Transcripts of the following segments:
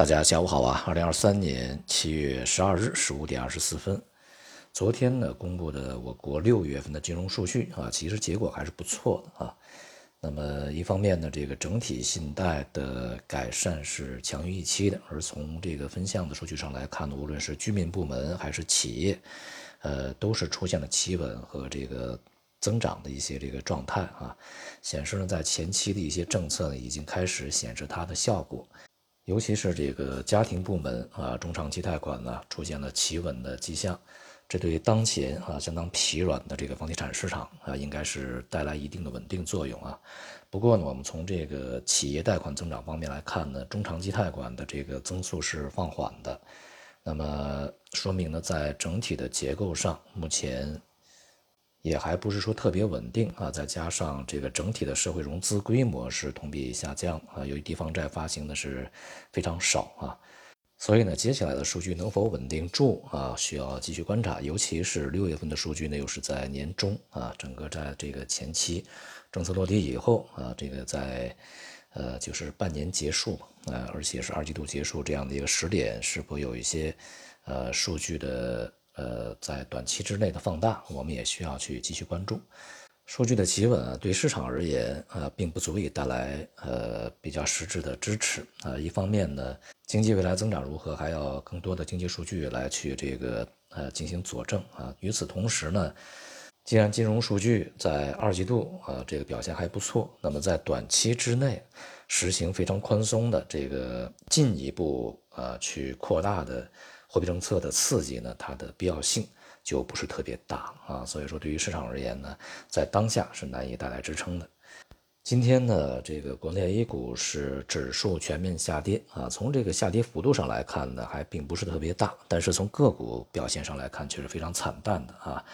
大家下午好啊！二零二三年七月十二日十五点二十四分，昨天呢公布的我国六月份的金融数据啊，其实结果还是不错的啊。那么一方面呢，这个整体信贷的改善是强于预期的，而从这个分项的数据上来看呢，无论是居民部门还是企业，呃，都是出现了企稳和这个增长的一些这个状态啊，显示呢在前期的一些政策呢已经开始显示它的效果。尤其是这个家庭部门啊，中长期贷款呢出现了企稳的迹象，这对当前啊相当疲软的这个房地产市场啊，应该是带来一定的稳定作用啊。不过呢，我们从这个企业贷款增长方面来看呢，中长期贷款的这个增速是放缓的，那么说明呢，在整体的结构上，目前。也还不是说特别稳定啊，再加上这个整体的社会融资规模是同比下降啊，由于地方债发行的是非常少啊，所以呢，接下来的数据能否稳定住啊，需要继续观察。尤其是六月份的数据呢，又是在年中啊，整个在这个前期政策落地以后啊，这个在呃就是半年结束啊，而且是二季度结束这样的一个时点，是否有一些呃数据的。呃，在短期之内的放大，我们也需要去继续关注。数据的企稳啊，对市场而言，呃，并不足以带来呃比较实质的支持啊。一方面呢，经济未来增长如何，还要更多的经济数据来去这个呃进行佐证啊。与此同时呢，既然金融数据在二季度啊这个表现还不错，那么在短期之内实行非常宽松的这个进一步啊去扩大的。货币政策的刺激呢，它的必要性就不是特别大啊，所以说对于市场而言呢，在当下是难以带来支撑的。今天呢，这个国内 A 股是指数全面下跌啊，从这个下跌幅度上来看呢，还并不是特别大，但是从个股表现上来看，却是非常惨淡的啊，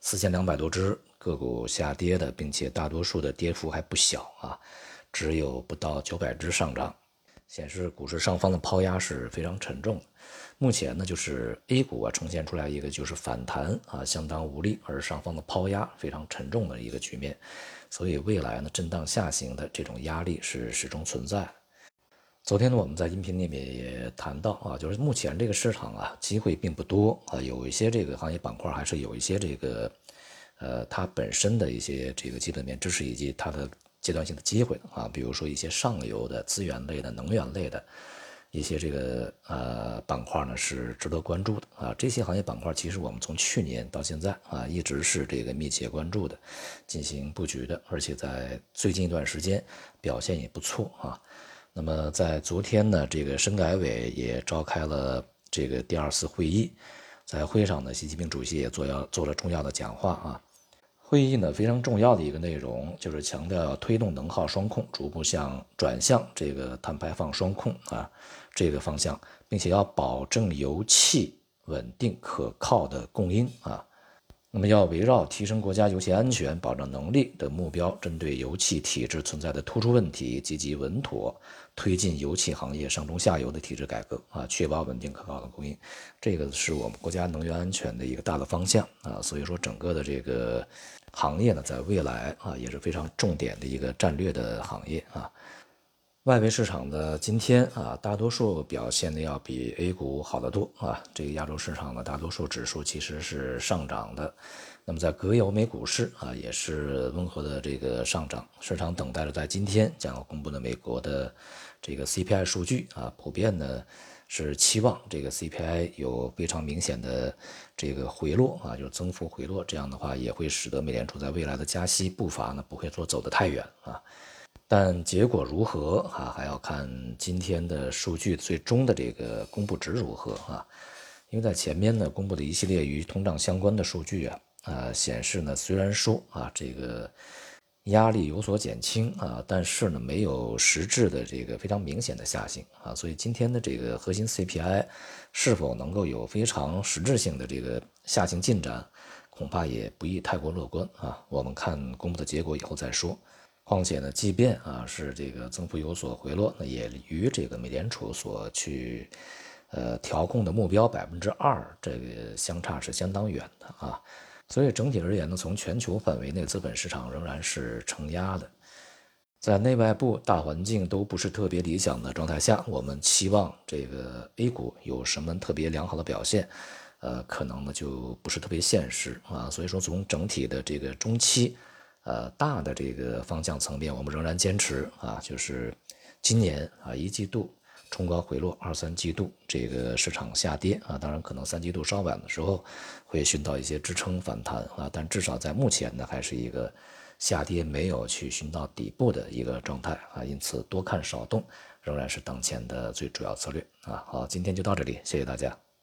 四千两百多只个股下跌的，并且大多数的跌幅还不小啊，只有不到九百只上涨。显示股市上方的抛压是非常沉重的。目前呢，就是 A 股啊呈现出来一个就是反弹啊相当无力，而上方的抛压非常沉重的一个局面。所以未来呢，震荡下行的这种压力是始终存在。昨天呢，我们在音频里面也谈到啊，就是目前这个市场啊机会并不多啊，有一些这个行业板块还是有一些这个呃它本身的一些这个基本面支持以及它的。阶段性的机会啊，比如说一些上游的资源类的、能源类的一些这个呃板块呢，是值得关注的啊。这些行业板块其实我们从去年到现在啊，一直是这个密切关注的，进行布局的，而且在最近一段时间表现也不错啊。那么在昨天呢，这个深改委也召开了这个第二次会议，在会上呢，习近平主席也做要做了重要的讲话啊。会议呢非常重要的一个内容就是强调要推动能耗双控，逐步向转向这个碳排放双控啊这个方向，并且要保证油气稳定可靠的供应啊。那么要围绕提升国家油气安全保障能力的目标，针对油气体制存在的突出问题，积极稳妥。推进油气行业上中下游的体制改革啊，确保稳定可靠的供应，这个是我们国家能源安全的一个大的方向啊。所以说，整个的这个行业呢，在未来啊也是非常重点的一个战略的行业啊。外围市场的今天啊，大多数表现的要比 A 股好得多啊。这个亚洲市场的大多数指数其实是上涨的。那么在隔夜欧美股市啊，也是温和的这个上涨。市场等待着在今天将要公布的美国的这个 CPI 数据啊，普遍呢是期望这个 CPI 有非常明显的这个回落啊，就是增幅回落。这样的话也会使得美联储在未来的加息步伐呢不会说走得太远啊。但结果如何啊？还要看今天的数据最终的这个公布值如何啊？因为在前面呢公布的一系列与通胀相关的数据啊，呃显示呢虽然说啊这个压力有所减轻啊，但是呢没有实质的这个非常明显的下行啊，所以今天的这个核心 CPI 是否能够有非常实质性的这个下行进展，恐怕也不宜太过乐观啊。我们看公布的结果以后再说。况且呢，即便啊是这个增幅有所回落，那也与这个美联储所去呃调控的目标百分之二这个相差是相当远的啊。所以整体而言呢，从全球范围内，资本市场仍然是承压的。在内外部大环境都不是特别理想的状态下，我们期望这个 A 股有什么特别良好的表现，呃，可能呢就不是特别现实啊。所以说，从整体的这个中期，呃，大的这个方向层面，我们仍然坚持啊，就是今年啊一季度冲高回落，二三季度这个市场下跌啊，当然可能三季度稍晚的时候会寻到一些支撑反弹啊，但至少在目前呢，还是一个。下跌没有去寻到底部的一个状态啊，因此多看少动仍然是当前的最主要策略啊。好，今天就到这里，谢谢大家。